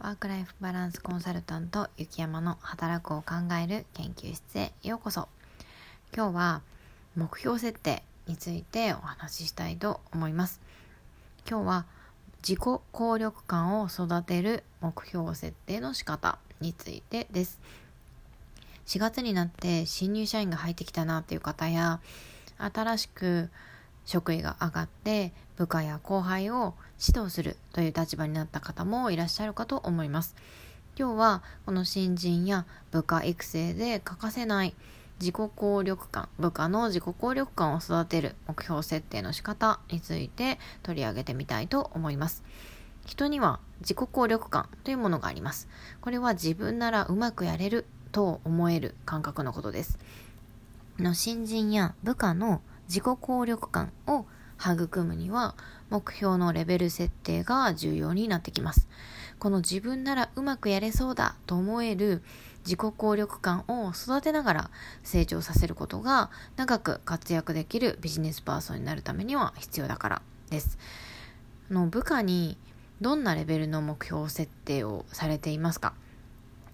ワークライフバランスコンサルタント雪山の働くを考える研究室へようこそ。今日は目標設定についてお話ししたいと思います。今日は自己効力感を育てる目標設定の仕方についてです。4月になって新入社員が入ってきたなっていう方や新しく職位が上がって部下や後輩を指導するという立場になった方もいらっしゃるかと思います。今日はこの新人や部下育成で欠かせない自己効力感、部下の自己効力感を育てる目標設定の仕方について取り上げてみたいと思います。人には自己効力感というものがあります。これは自分ならうまくやれると思える感覚のことです。の新人や部下の自己効力感を育むには目標のレベル設定が重要になってきます。この自分ならうまくやれそうだと思える自己効力感を育てながら成長させることが長く活躍できるビジネスパーソンになるためには必要だからです。の部下にどんなレベルの目標設定をされていますか？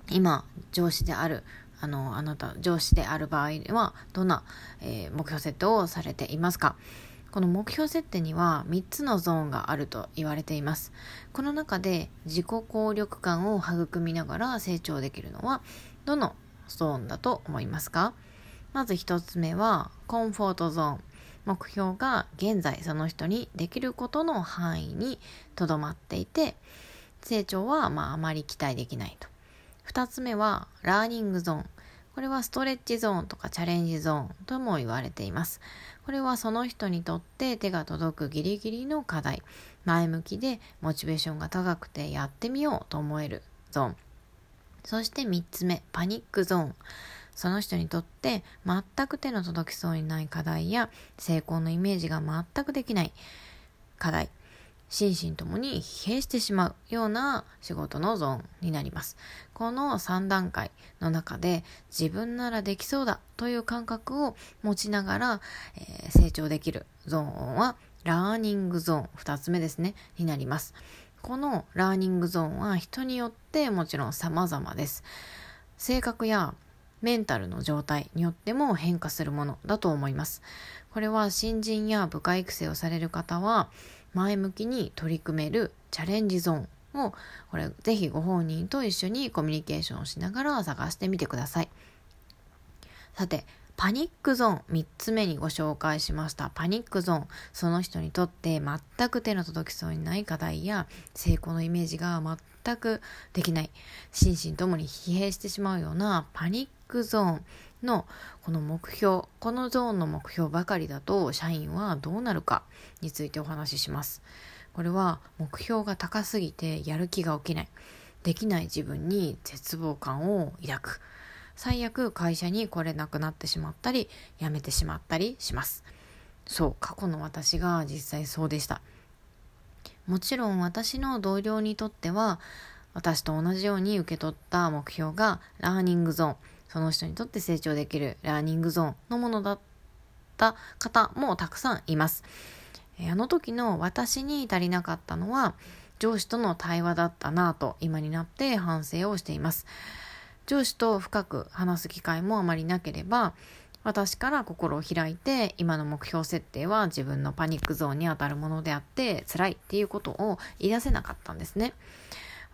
今上司であるあの、あなた、上司である場合は、どんな、えー、目標設定をされていますか？この目標設定には3つのゾーンがあると言われています。この中で自己効力感を育みながら成長できるのは、どのゾーンだと思いますか？まず1つ目は、コンフォートゾーン。目標が現在その人にできることの範囲にとどまっていて、成長はまああまり期待できないと。2つ目は、ラーニングゾーン。これはストレッチゾーンとかチャレンジゾーンとも言われています。これはその人にとって手が届くギリギリの課題、前向きでモチベーションが高くてやってみようと思えるゾーン。そして3つ目、パニックゾーン。その人にとって全く手の届きそうにない課題や成功のイメージが全くできない課題。心身ともに疲弊してしまうような仕事のゾーンになります。この3段階の中で自分ならできそうだという感覚を持ちながら、えー、成長できるゾーンはラーニングゾーン2つ目ですねになります。このラーニングゾーンは人によってもちろん様々です。性格やメンタルの状態によっても変化するものだと思います。これは新人や部下育成をされる方は前向きに取り組めるチャレンジゾーンをこれぜひご本人と一緒にコミュニケーションをしながら探してみてください。さて、パニックゾーン3つ目にご紹介しました。パニックゾーン。その人にとって全く手の届きそうにない課題や成功のイメージが全くできない。心身ともに疲弊してしまうようなパニックゾーンのこの目標このゾーンの目標ばかりだと社員はどうなるかについてお話しします。これは目標が高すぎてやる気が起きない。できない自分に絶望感を抱く。最悪会社に来れなくなってしまったり辞めてしまったりします。そう過去の私が実際そうでした。もちろん私の同僚にとっては私と同じように受け取った目標がラーニングゾーン。その人にとって成長できるラーニングゾーンのものだった方もたくさんいます。あの時の私に足りなかったのは上司との対話だったなぁと今になって反省をしています。上司と深く話す機会もあまりなければ私から心を開いて今の目標設定は自分のパニックゾーンにあたるものであって辛いっていうことを言い出せなかったんですね。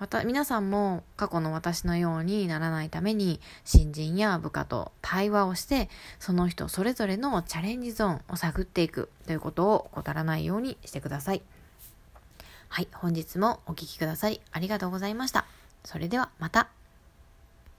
また皆さんも過去の私のようにならないために新人や部下と対話をしてその人それぞれのチャレンジゾーンを探っていくということを怠らないようにしてください。はい、本日もお聴きくださりありがとうございました。それではまた。